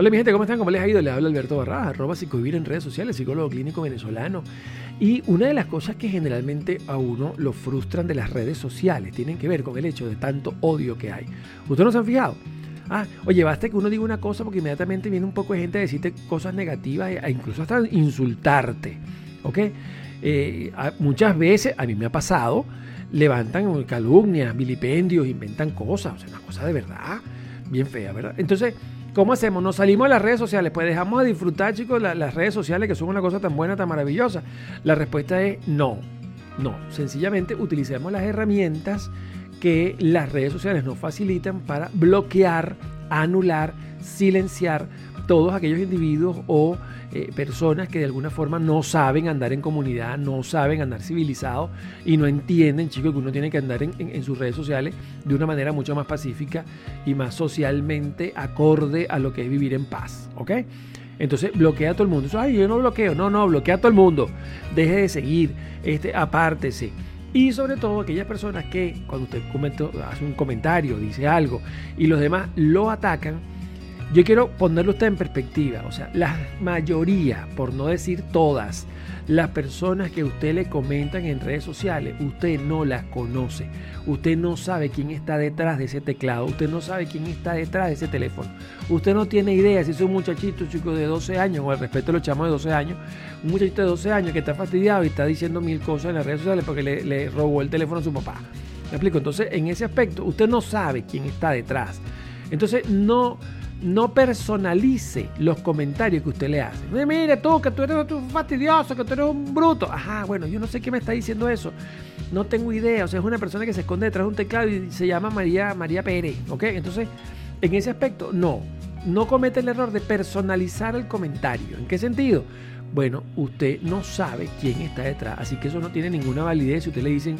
Hola mi gente, ¿cómo están? ¿Cómo les ha ido? Les habla Alberto Barradas, arroba psicovivir en redes sociales, psicólogo clínico venezolano. Y una de las cosas que generalmente a uno lo frustran de las redes sociales tienen que ver con el hecho de tanto odio que hay. ¿Ustedes no se han fijado? Ah, oye, basta que uno diga una cosa porque inmediatamente viene un poco de gente a decirte cosas negativas e incluso hasta insultarte. ¿Ok? Eh, muchas veces, a mí me ha pasado, levantan calumnias, vilipendios, inventan cosas, o sea, una cosa de verdad, bien fea, ¿verdad? Entonces, ¿Cómo hacemos? ¿Nos salimos de las redes sociales? Pues dejamos de disfrutar, chicos, las redes sociales que son una cosa tan buena, tan maravillosa. La respuesta es no. No. Sencillamente utilicemos las herramientas que las redes sociales nos facilitan para bloquear, anular, silenciar todos aquellos individuos o eh, personas que de alguna forma no saben andar en comunidad, no saben andar civilizados y no entienden, chicos, que uno tiene que andar en, sus redes sociales de una manera mucho más pacífica y más socialmente acorde a lo que es vivir en paz, ¿ok? Entonces bloquea a todo el mundo. Ay, yo no bloqueo. No, no, bloquea a todo el mundo. Deje de seguir, este, apártese. Y sobre todo aquellas personas que cuando usted hace un comentario, dice algo y los demás lo atacan, yo quiero ponerlo usted en perspectiva, o sea, la mayoría, por no decir todas, las personas que usted le comentan en redes sociales, usted no las conoce, usted no sabe quién está detrás de ese teclado, usted no sabe quién está detrás de ese teléfono, usted no tiene idea si es un muchachito chico de 12 años, o al respeto de los chamos de 12 años, un muchachito de 12 años que está fastidiado y está diciendo mil cosas en las redes sociales porque le, le robó el teléfono a su papá. ¿Me explico? Entonces, en ese aspecto, usted no sabe quién está detrás. Entonces, no no personalice los comentarios que usted le hace. Mire tú, que tú eres fastidioso, que tú eres un bruto. Ajá, bueno, yo no sé qué me está diciendo eso. No tengo idea. O sea, es una persona que se esconde detrás de un teclado y se llama María, María Pérez. ¿Ok? Entonces, en ese aspecto, no. No comete el error de personalizar el comentario. ¿En qué sentido? Bueno, usted no sabe quién está detrás. Así que eso no tiene ninguna validez. Si usted le dicen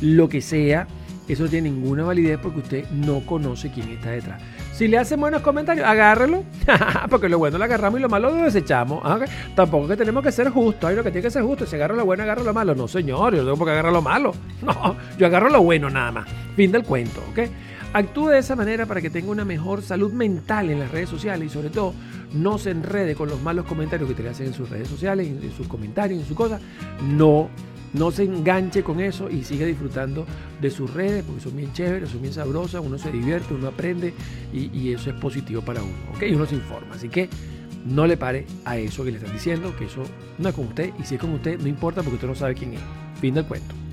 lo que sea, eso no tiene ninguna validez porque usted no conoce quién está detrás. Si le hacen buenos comentarios, agárrelo. Porque lo bueno lo agarramos y lo malo lo desechamos. Ah, Tampoco que tenemos que ser justos. Hay lo que tiene que ser justo. Si agarro lo bueno, agarro lo malo. No, señor. Yo tengo por agarrar lo malo. No, yo agarro lo bueno nada más. Fin del cuento, ¿ok? Actúe de esa manera para que tenga una mejor salud mental en las redes sociales y sobre todo no se enrede con los malos comentarios que te le hacen en sus redes sociales, en sus comentarios, en sus cosas. No no se enganche con eso y siga disfrutando de sus redes porque son bien chéveres, son bien sabrosas, uno se divierte, uno aprende y, eso es positivo para uno, ¿ok? Y uno se informa, así que no le pare a eso que le están diciendo, que eso no es con usted y si es con usted no importa porque usted no sabe quién es. Fin del cuento.